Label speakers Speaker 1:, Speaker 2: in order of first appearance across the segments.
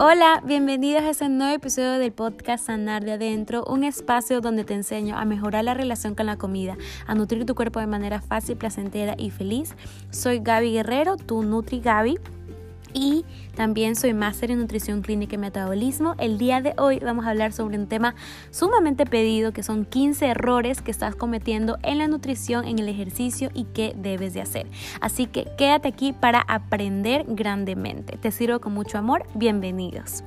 Speaker 1: Hola, bienvenidos a este nuevo episodio del podcast Sanar de Adentro, un espacio donde te enseño a mejorar la relación con la comida, a nutrir tu cuerpo de manera fácil, placentera y feliz. Soy Gaby Guerrero, tu Nutri Gaby y también soy máster en nutrición clínica y metabolismo. El día de hoy vamos a hablar sobre un tema sumamente pedido que son 15 errores que estás cometiendo en la nutrición, en el ejercicio y qué debes de hacer. Así que quédate aquí para aprender grandemente. Te sirvo con mucho amor. Bienvenidos.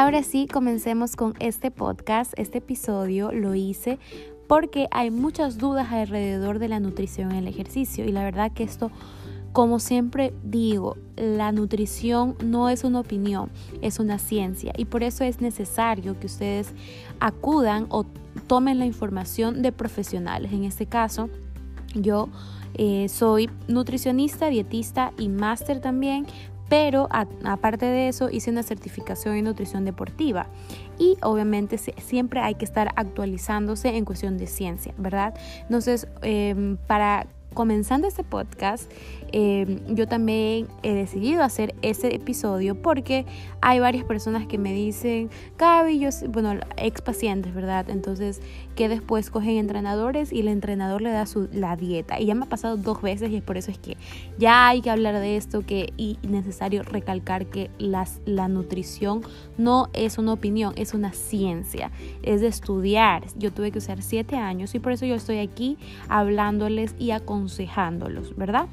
Speaker 1: Ahora sí, comencemos con este podcast. Este episodio lo hice porque hay muchas dudas alrededor de la nutrición en el ejercicio y la verdad que esto, como siempre digo, la nutrición no es una opinión, es una ciencia y por eso es necesario que ustedes acudan o tomen la información de profesionales. En este caso, yo eh, soy nutricionista, dietista y máster también, pero aparte de eso hice una certificación en nutrición deportiva y obviamente siempre hay que estar actualizándose en cuestión de ciencia, ¿verdad? Entonces, em, para comenzando este podcast, em, yo también he decidido hacer ese episodio porque hay varias personas que me dicen, yo, bueno, ex pacientes, ¿verdad? Entonces, que después cogen entrenadores y el entrenador le da su, la dieta. Y ya me ha pasado dos veces y es por eso es que ya hay que hablar de esto que, y necesario recalcar que las, la nutrición no es una opinión, es una ciencia, es de estudiar. Yo tuve que usar siete años y por eso yo estoy aquí hablándoles y aconsejándolos, ¿verdad?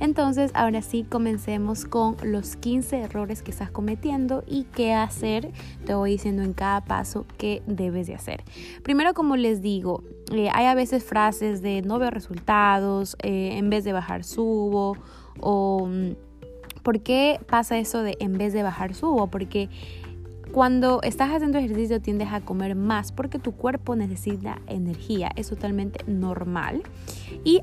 Speaker 1: Entonces, ahora sí, comencemos con los 15 errores que estás cometiendo y qué hacer. Te voy diciendo en cada paso qué debes de hacer. Primero, como les digo, eh, hay a veces frases de no veo resultados, eh, en vez de bajar subo o... Mm, ¿Por qué pasa eso de en vez de bajar subo? Porque cuando estás haciendo ejercicio tiendes a comer más porque tu cuerpo necesita energía, es totalmente normal. Y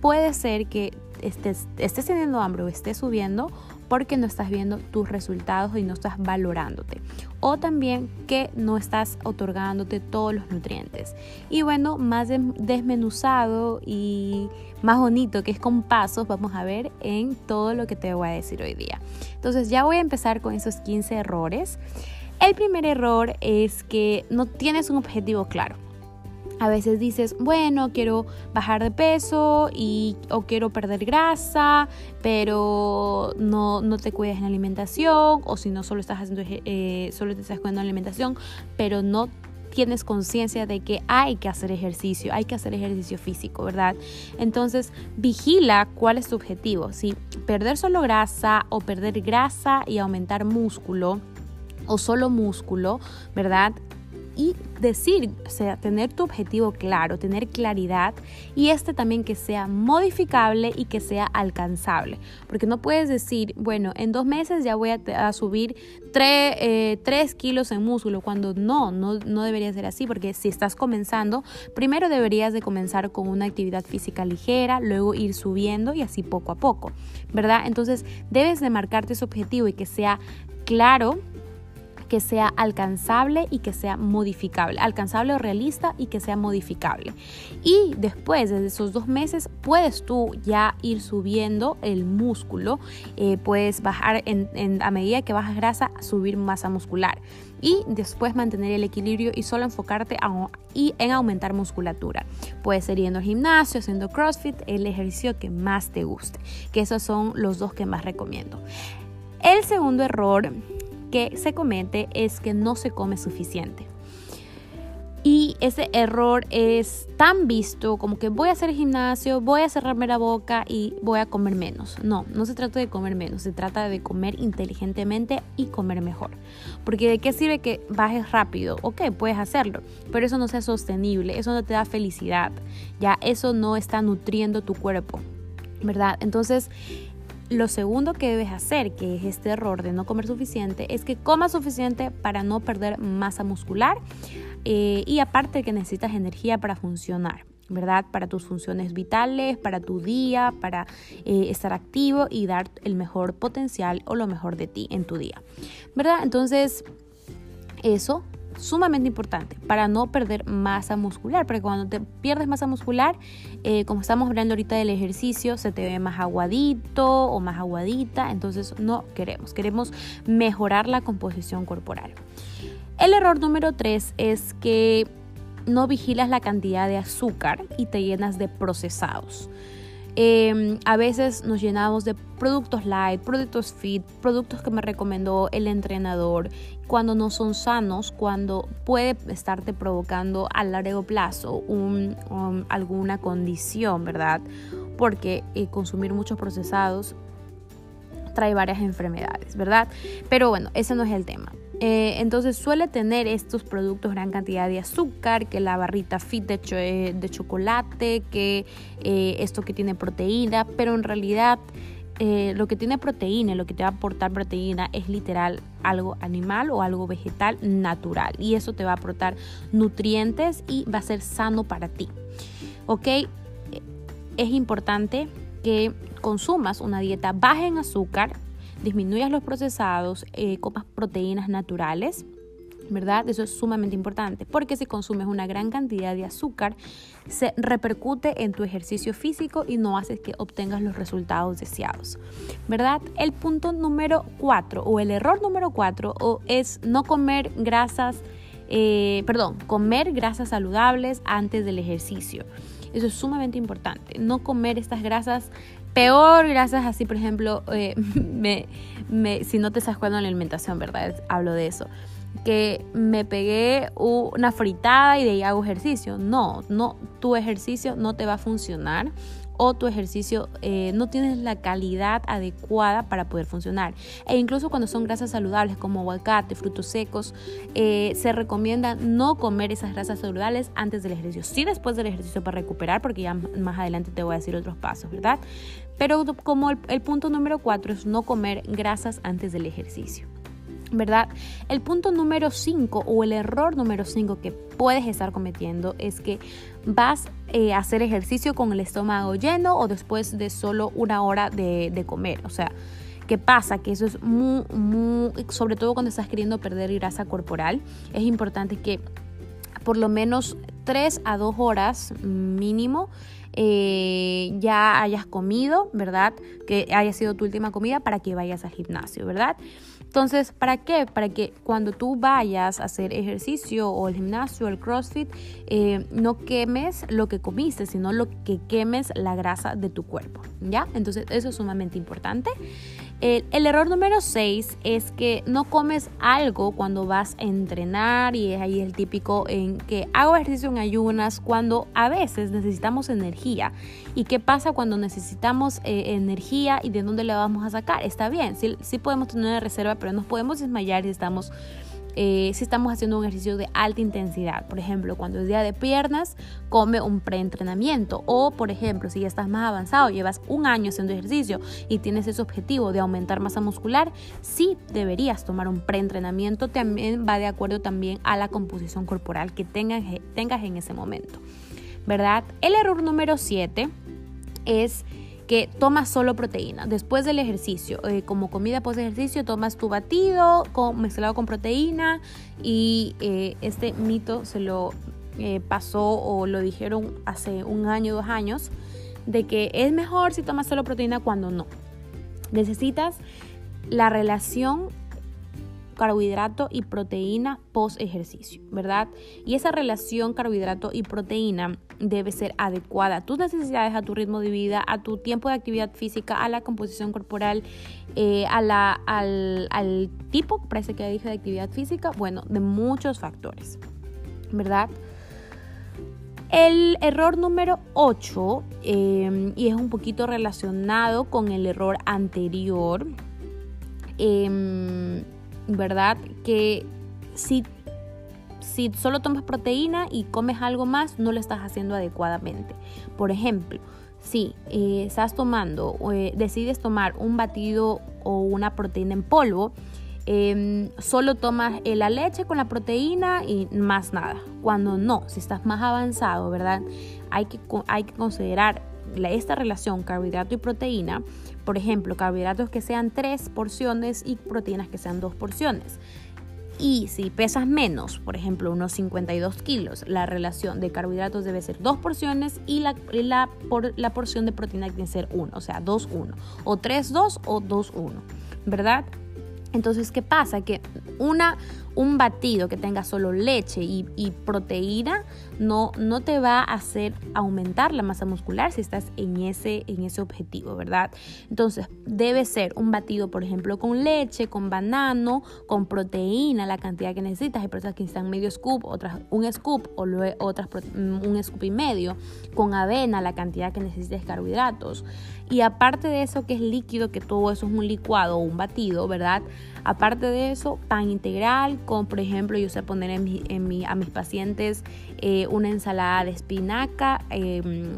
Speaker 1: puede ser que estés, estés teniendo hambre o estés subiendo porque no estás viendo tus resultados y no estás valorándote. O también que no estás otorgándote todos los nutrientes. Y bueno, más desmenuzado y más bonito que es con pasos, vamos a ver en todo lo que te voy a decir hoy día. Entonces ya voy a empezar con esos 15 errores. El primer error es que no tienes un objetivo claro. A veces dices, bueno, quiero bajar de peso y, o quiero perder grasa, pero no, no te cuidas en la alimentación, o si no, solo estás haciendo, eh, solo te estás cuidando la alimentación, pero no tienes conciencia de que hay que hacer ejercicio, hay que hacer ejercicio físico, ¿verdad? Entonces, vigila cuál es tu objetivo, si perder solo grasa o perder grasa y aumentar músculo o solo músculo, ¿verdad? y decir, o sea, tener tu objetivo claro, tener claridad y este también que sea modificable y que sea alcanzable. Porque no puedes decir, bueno, en dos meses ya voy a, subir 3, eh, kilos en músculo, cuando no, no, no debería ser así, porque si estás comenzando, primero deberías de comenzar con una actividad física ligera, luego ir subiendo y así poco a poco, ¿verdad? Entonces debes de marcarte ese objetivo y que sea claro que sea alcanzable y que sea modificable, alcanzable o realista y que sea modificable. Y después de esos dos meses puedes tú ya ir subiendo el músculo, eh, puedes bajar a medida que bajas grasa, subir masa muscular y después mantener el equilibrio y solo enfocarte y en aumentar musculatura. Puedes ir yendo al gimnasio, haciendo CrossFit, el ejercicio que más te guste, que esos son los dos que más recomiendo. El segundo error que se comete es que no se come suficiente. Y ese error es tan visto como que voy a hacer gimnasio, voy a cerrarme la boca y voy a comer menos. No, no se trata de comer menos, se trata de comer inteligentemente y comer mejor. Porque de qué sirve que bajes rápido? Ok, puedes hacerlo, pero eso no sea sostenible, eso no te da felicidad, ya eso no está nutriendo tu cuerpo, ¿verdad? Entonces, lo segundo que debes hacer, que es este error de no comer suficiente, es que comas suficiente para no perder masa muscular eh, y aparte que necesitas energía para funcionar. ¿verdad? Para tus funciones vitales, para tu día, para eh, estar activo y dar el mejor potencial o lo mejor de ti en tu día, ¿verdad? Entonces, eso sumamente importante para no perder masa muscular, porque cuando te pierdes masa muscular, eh, como estamos hablando ahorita del ejercicio, se te ve más aguadito o más aguadita, entonces no queremos, queremos mejorar la composición corporal. El error número 3 es que no vigilas la cantidad de azúcar y te llenas de procesados. Em, a veces nos llenamos de productos light, productos fit, productos que me recomendó el entrenador, cuando no son sanos, cuando puede estarte provocando a largo plazo alguna condición, ¿verdad? Porque eh, consumir muchos procesados trae varias enfermedades, ¿verdad? Pero bueno, ese no es el tema. Eh, entonces suele tener estos productos gran cantidad de azúcar, que la barrita fit de, eh, chocolate, que eh, esto que tiene proteína, pero en realidad lo que tiene proteína, lo que te va a aportar proteína es literal algo animal o algo vegetal natural y eso te va a aportar nutrientes y va a ser sano para ti. ¿Ok? Es importante que consumas una dieta baja en azúcar, disminuyas los procesados, eh, comas proteínas naturales, ¿verdad? Eso es sumamente importante porque si consumes una gran cantidad de azúcar, se repercute en tu ejercicio físico y no haces que obtengas los resultados deseados, ¿verdad? El punto número cuatro o el error número cuatro es no comer grasas, eh, perdón, comer grasas saludables antes del ejercicio. Eso es sumamente importante. No comer estas grasas Peor, gracias así, por ejemplo, eh, me, si no te estás cuenta en la alimentación, ¿verdad? Hablo de eso. Que me pegué una fritada y de ahí hago ejercicio. No, no, tu ejercicio no te va a funcionar o tu ejercicio eh, no tienes la calidad adecuada para poder funcionar. E incluso cuando son grasas saludables como aguacate, frutos secos, eh, se recomienda no comer esas grasas saludables antes del ejercicio. Sí después del ejercicio para recuperar, porque ya más adelante te voy a decir otros pasos, ¿verdad? Pero como el punto número cuatro es no comer grasas antes del ejercicio. ¿Verdad? El punto número 5 o el error número 5 que puedes estar cometiendo es que vas eh, a hacer ejercicio con el estómago lleno o después de solo una hora de, comer. O sea, ¿qué pasa? Que eso es muy, muy, sobre todo cuando estás queriendo perder grasa corporal, es importante que por lo menos 3 a 2 horas mínimo eh, ya hayas comido, ¿verdad? Que haya sido tu última comida para que vayas al gimnasio, ¿verdad? Entonces, ¿para qué? Para que cuando tú vayas a hacer ejercicio o el gimnasio, el CrossFit, eh, no quemes lo que comiste, sino lo que quemes la grasa de tu cuerpo, ¿ya? Entonces, eso es sumamente importante. El, error número 6 es que no comes algo cuando vas a entrenar y es ahí el típico en que hago ejercicio en ayunas cuando a veces necesitamos energía. ¿Y qué pasa cuando necesitamos eh, energía y de dónde la vamos a sacar? Está bien, sí, sí podemos tener una reserva, pero nos podemos desmayar y estamos eh, si estamos haciendo un ejercicio de alta intensidad. Por ejemplo, cuando es día de piernas, come un preentrenamiento. O, por ejemplo, si ya estás más avanzado, llevas un año haciendo ejercicio y tienes ese objetivo de aumentar masa muscular, sí deberías tomar un preentrenamiento. También va de acuerdo también a la composición corporal que tengas, tengas en ese momento. ¿Verdad? El error número 7 es que tomas solo proteína. Después del ejercicio, eh, como comida post ejercicio, tomas tu batido con, mezclado con proteína y eh, este mito se lo eh, pasó o lo dijeron hace un año, dos años, de que es mejor si tomas solo proteína cuando no. Necesitas la relación carbohidrato y proteína post ejercicio, ¿verdad? Y esa relación carbohidrato y proteína debe ser adecuada a tus necesidades, a tu ritmo de vida, a tu tiempo de actividad física, a la composición corporal, eh, a la, al, al, tipo, parece que dije de actividad física, bueno, de muchos factores, ¿verdad? El error número 8, eh, y es un poquito relacionado con el error anterior, eh, ¿verdad? Que si, si solo tomas proteína y comes algo más, no lo estás haciendo adecuadamente. Por ejemplo, si eh, estás tomando, eh, decides tomar un batido o una proteína en polvo, em, solo tomas eh, la leche con la proteína y más nada. Cuando no, si estás más avanzado, ¿verdad? Hay que, hay que considerar esta relación carbohidrato y proteína por ejemplo, carbohidratos que sean tres porciones y proteínas que sean dos porciones. Y si pesas menos, por ejemplo, unos 52 kilos, la relación de carbohidratos debe ser dos porciones y la, la, por, la porción de proteína tiene que ser 1, o sea, 2, 1, o 3, 2 o 2, 1, ¿verdad? Entonces, ¿qué pasa? Que una, un batido que tenga solo leche y, proteína no, no, te va a hacer aumentar la masa muscular si estás en ese, en ese objetivo, ¿verdad? Entonces, debe ser un batido, por ejemplo, con leche, con banano, con proteína, la cantidad que necesitas. Hay personas que necesitan medio scoop, otras un scoop o otras mm, un scoop y medio, con avena, la cantidad que necesites carbohidratos. Y aparte de eso, que es líquido, que todo eso es un licuado o un batido, ¿verdad? Aparte de eso, pan integral, con por ejemplo, yo sé poner en a mis pacientes eh, una ensalada de espinaca. Em,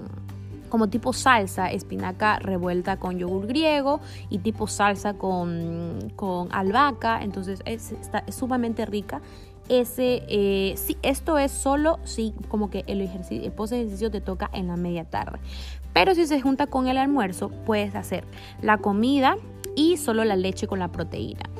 Speaker 1: como tipo salsa, espinaca revuelta con yogur griego y tipo salsa con, con albahaca, entonces es, está, sumamente rica ese, eh, esto es solo si como que el ejercicio, el post ejercicio te toca en la media tarde. Pero si se junta con el almuerzo, puedes hacer la comida y solo la leche con la proteína.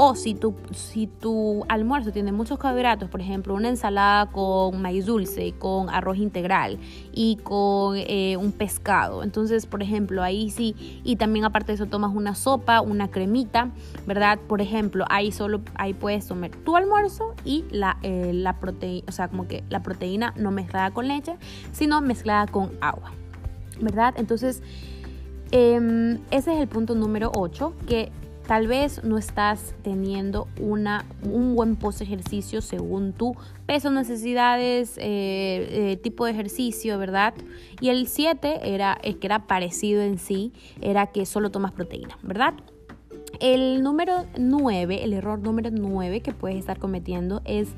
Speaker 1: O si tu, si tu almuerzo tiene muchos carbohidratos, por ejemplo, una ensalada con maíz dulce, con arroz integral y con eh, un pescado. Entonces, por ejemplo, ahí sí, y también aparte de eso tomas una sopa, una cremita, ¿verdad? Por ejemplo, ahí solo, ahí puedes comer tu almuerzo y la, eh, la proteína, o sea, como que la proteína no mezclada con leche, sino mezclada con agua, ¿verdad? Entonces, em, ese es el punto número 8, que Tal vez no estás teniendo una, un buen post ejercicio según tu peso, necesidades, eh, eh, tipo de ejercicio, ¿verdad? Y el 7 era, es que era parecido en sí, era que solo tomas proteína, ¿verdad? El número 9, el error número 9 que puedes estar cometiendo es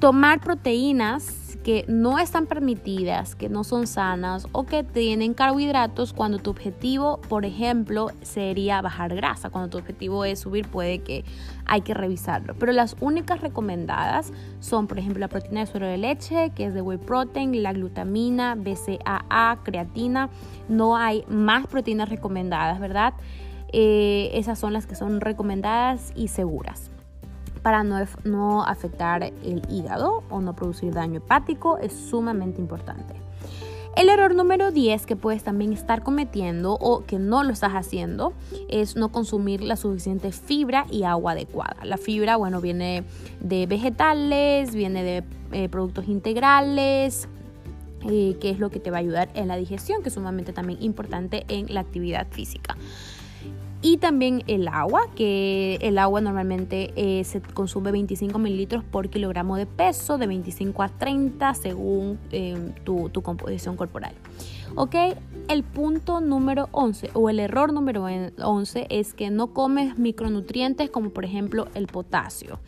Speaker 1: tomar proteínas que no están permitidas, que no son sanas o que tienen carbohidratos cuando tu objetivo, por ejemplo, sería bajar grasa. Cuando tu objetivo es subir, puede que hay que revisarlo. Pero las únicas recomendadas son, por ejemplo, la proteína de suero de leche, que es de whey protein, la glutamina, BCAA, creatina. No hay más proteínas recomendadas, ¿verdad? Eh, esas son las que son recomendadas y seguras para no, afectar el hígado o no producir daño hepático es sumamente importante. El error número 10 que puedes también estar cometiendo o que no lo estás haciendo es no consumir la suficiente fibra y agua adecuada. La fibra, bueno, viene de vegetales, viene de eh, productos integrales, eh, que es lo que te va a ayudar en la digestión, que es sumamente también importante en la actividad física. Y también el agua, que el agua normalmente eh, se consume 25 mililitros por kilogramo de peso, de 25 a 30 según eh, tu, composición corporal. ¿Ok? El punto número 11 o el error número 11 es que no comes micronutrientes como por ejemplo el potasio.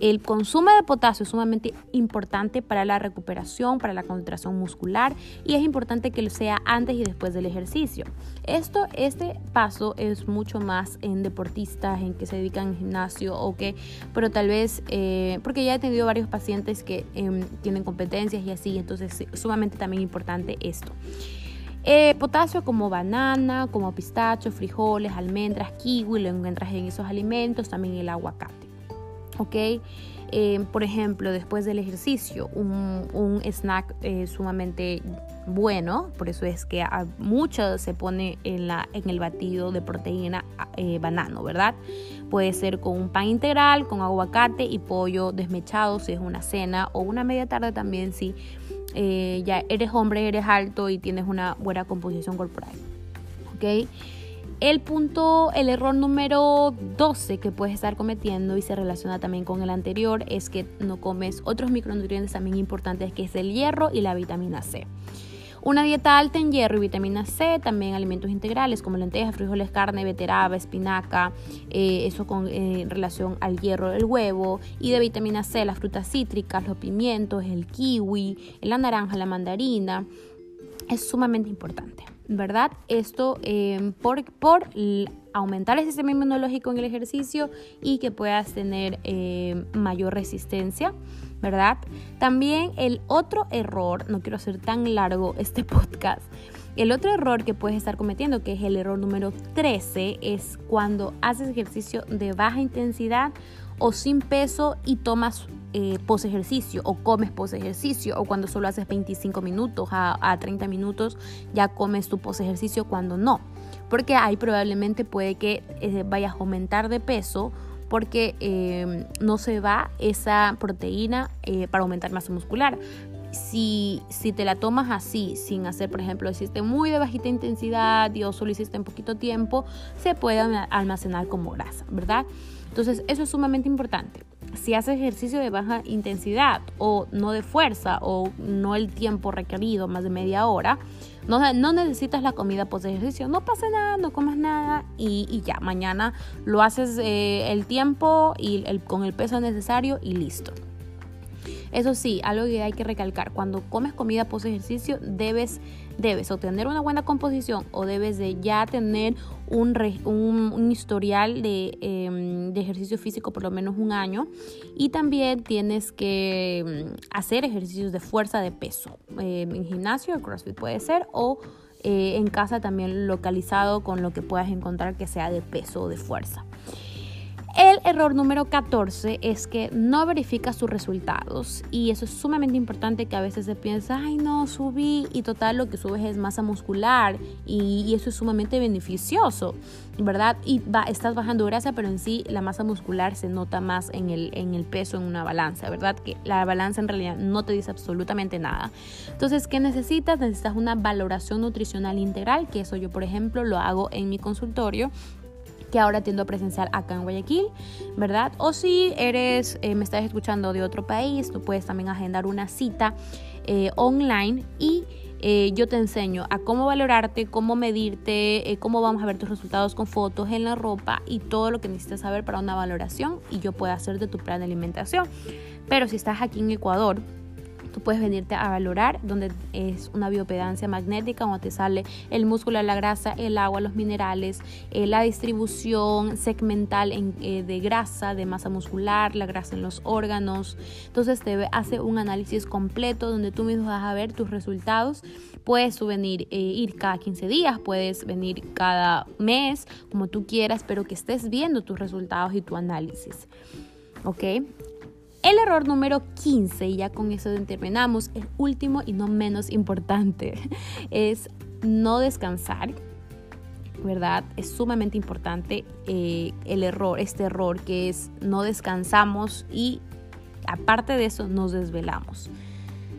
Speaker 1: El consumo de potasio es sumamente importante para la recuperación, para la concentración muscular y es importante que lo sea antes y después del ejercicio. Esto, este paso es mucho más en deportistas, en que se dedican al gimnasio o que, pero tal vez, eh, porque ya he tenido varios pacientes que em, tienen competencias y así, entonces es sumamente también importante esto. Eh, potasio como banana, como pistacho, frijoles, almendras, kiwi, lo encuentras en esos alimentos, también el aguacate. ¿Ok? Eh, por ejemplo, después del ejercicio, un, snack eh, sumamente bueno, por eso es que a mucho se pone en, la, en el batido de proteína eh, banano, ¿verdad? Puede ser con un pan integral, con aguacate y pollo desmechado si es una cena o una media tarde también si ya eres hombre, eres alto y tienes una buena composición corporal, ¿ok? El punto, el error número 12 que puedes estar cometiendo y se relaciona también con el anterior es que no comes otros micronutrientes también importantes que es el hierro y la vitamina C. Una dieta alta en hierro y vitamina C, también alimentos integrales como lentejas, frijoles, carne, beteraba, espinaca, eh, eso con eh, relación al hierro, el huevo, y de vitamina C, las frutas cítricas, los pimientos, el kiwi, la naranja, la mandarina, es sumamente importante. ¿verdad? Esto em, por, por aumentar el sistema inmunológico en el ejercicio y que puedas tener em, mayor resistencia, ¿verdad? También el otro error, no quiero hacer tan largo este podcast, el otro error que puedes estar cometiendo, que es el error número 13, es cuando haces ejercicio de baja intensidad o sin peso y tomas eh, pos ejercicio o comes pos ejercicio o cuando solo haces 25 minutos a, 30 minutos ya comes tu pos ejercicio cuando no. Porque ahí probablemente puede que eh, vayas a aumentar de peso porque eh, no se va esa proteína eh, para aumentar masa muscular. Si, si, te la tomas así, sin hacer, por ejemplo, hiciste muy de bajita intensidad y o solo hiciste en poquito tiempo, se puede almacenar como grasa, ¿verdad? Entonces, eso es sumamente importante si haces ejercicio de baja intensidad o no de fuerza o no el tiempo requerido, más de media hora, no, necesitas la comida post ejercicio, no pasa nada, no comas nada y, ya, mañana lo haces eh, el tiempo y con el peso necesario y listo. Eso sí, algo que hay que recalcar, cuando comes comida post ejercicio debes, debes o tener una buena composición o debes de ya tener un, historial em, de, ejercicio físico por lo menos un año y también tienes que em, hacer ejercicios de fuerza de peso em, en gimnasio, CrossFit puede ser o eh, en casa también localizado con lo que puedas encontrar que sea de peso o de fuerza. El error número 14 es que no verificas tus resultados y eso es sumamente importante que a veces se piensa, ay no, subí y total lo que subes es masa muscular y, eso es sumamente beneficioso, ¿verdad? Y estás bajando grasa, pero en sí la masa muscular se nota más en el, en el peso en una balanza, ¿verdad? Que la balanza en realidad no te dice absolutamente nada. Entonces, ¿qué necesitas? Necesitas una valoración nutricional integral, que eso yo por ejemplo lo hago en mi consultorio que ahora tiendo a presenciar acá en Guayaquil, ¿verdad? O si eres, eh, me estás escuchando de otro país, tú puedes también agendar una cita eh, online y eh, yo te enseño a cómo valorarte, cómo medirte, cómo vamos a ver tus resultados con fotos en la ropa y todo lo que necesitas saber para una valoración y yo puedo hacerte tu plan de alimentación. Pero si estás aquí en Ecuador, Tú puedes venirte a valorar donde es una biopedancia magnética, donde te sale el músculo, la grasa, el agua, los minerales, eh, la distribución segmental eh, de grasa, de masa muscular, la grasa en los órganos. Entonces te hace un análisis completo donde tú mismo vas a ver tus resultados. Puedes venir, eh, ir cada 15 días, puedes venir cada mes, como tú quieras, pero que estés viendo tus resultados y tu análisis. ¿Ok? El error número 15, y ya con eso terminamos, el último y no menos importante, es no descansar. ¿Verdad? Es sumamente importante eh, el error, este error que es no descansamos y aparte de eso nos desvelamos.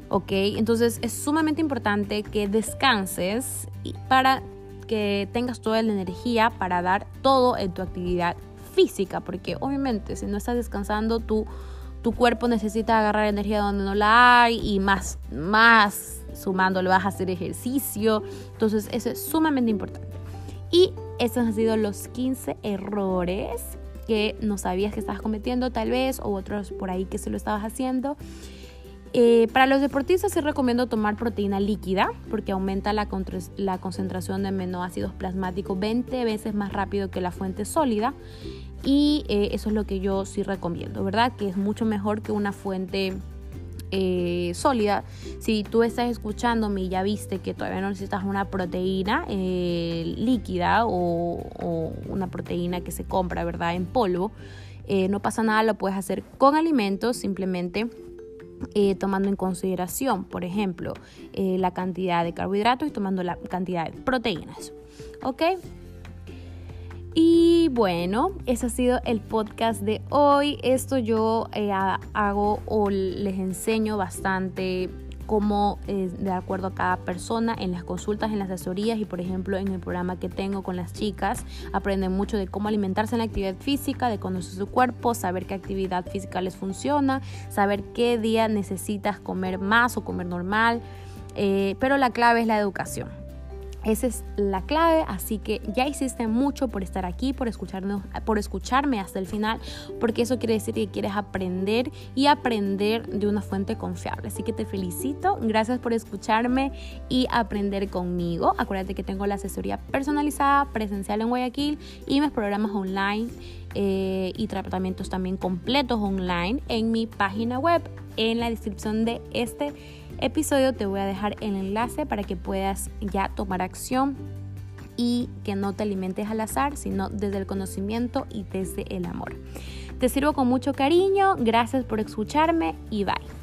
Speaker 1: ¿Ok? Entonces es sumamente importante que descanses para que tengas toda la energía para dar todo en tu actividad física, porque obviamente si no estás descansando tú tu cuerpo necesita agarrar energía donde no la hay y más, más sumándole vas a hacer ejercicio. Entonces eso es sumamente importante. Y estos han sido los 15 errores que no sabías que estabas cometiendo tal vez o otros por ahí que se lo estabas haciendo. Eh, para los deportistas sí recomiendo tomar proteína líquida porque aumenta la concentración de aminoácidos plasmáticos 20 veces más rápido que la fuente sólida y eh, eso es lo que yo sí recomiendo, ¿verdad? Que es mucho mejor que una fuente eh, sólida. Si tú estás escuchándome y ya viste que todavía no necesitas una proteína eh, líquida o, una proteína que se compra, ¿verdad? En polvo, no pasa nada, lo puedes hacer con alimentos, simplemente tomando en consideración, por ejemplo, la cantidad de carbohidratos y tomando la cantidad de proteínas. ¿Ok? Y bueno, ese ha sido el podcast de hoy. Esto yo eh, hago o les enseño bastante cómo de acuerdo a cada persona en las consultas, en las asesorías y por ejemplo en el programa que tengo con las chicas, aprenden mucho de cómo alimentarse en la actividad física, de conocer su cuerpo, saber qué actividad física les funciona, saber qué día necesitas comer más o comer normal, eh, pero la clave es la educación. Esa es la clave, así que ya hiciste mucho por estar aquí, por, escucharnos, por escucharme hasta el final, porque eso quiere decir que quieres aprender y aprender de una fuente confiable. Así que te felicito, gracias por escucharme y aprender conmigo. Acuérdate que tengo la asesoría personalizada, presencial en Guayaquil y mis programas online eh, y tratamientos también completos online en mi página web. En la descripción de este episodio te voy a dejar el enlace para que puedas ya tomar acción y que no te alimentes al azar, sino desde el conocimiento y desde el amor. Te sirvo con mucho cariño, gracias por escucharme y bye.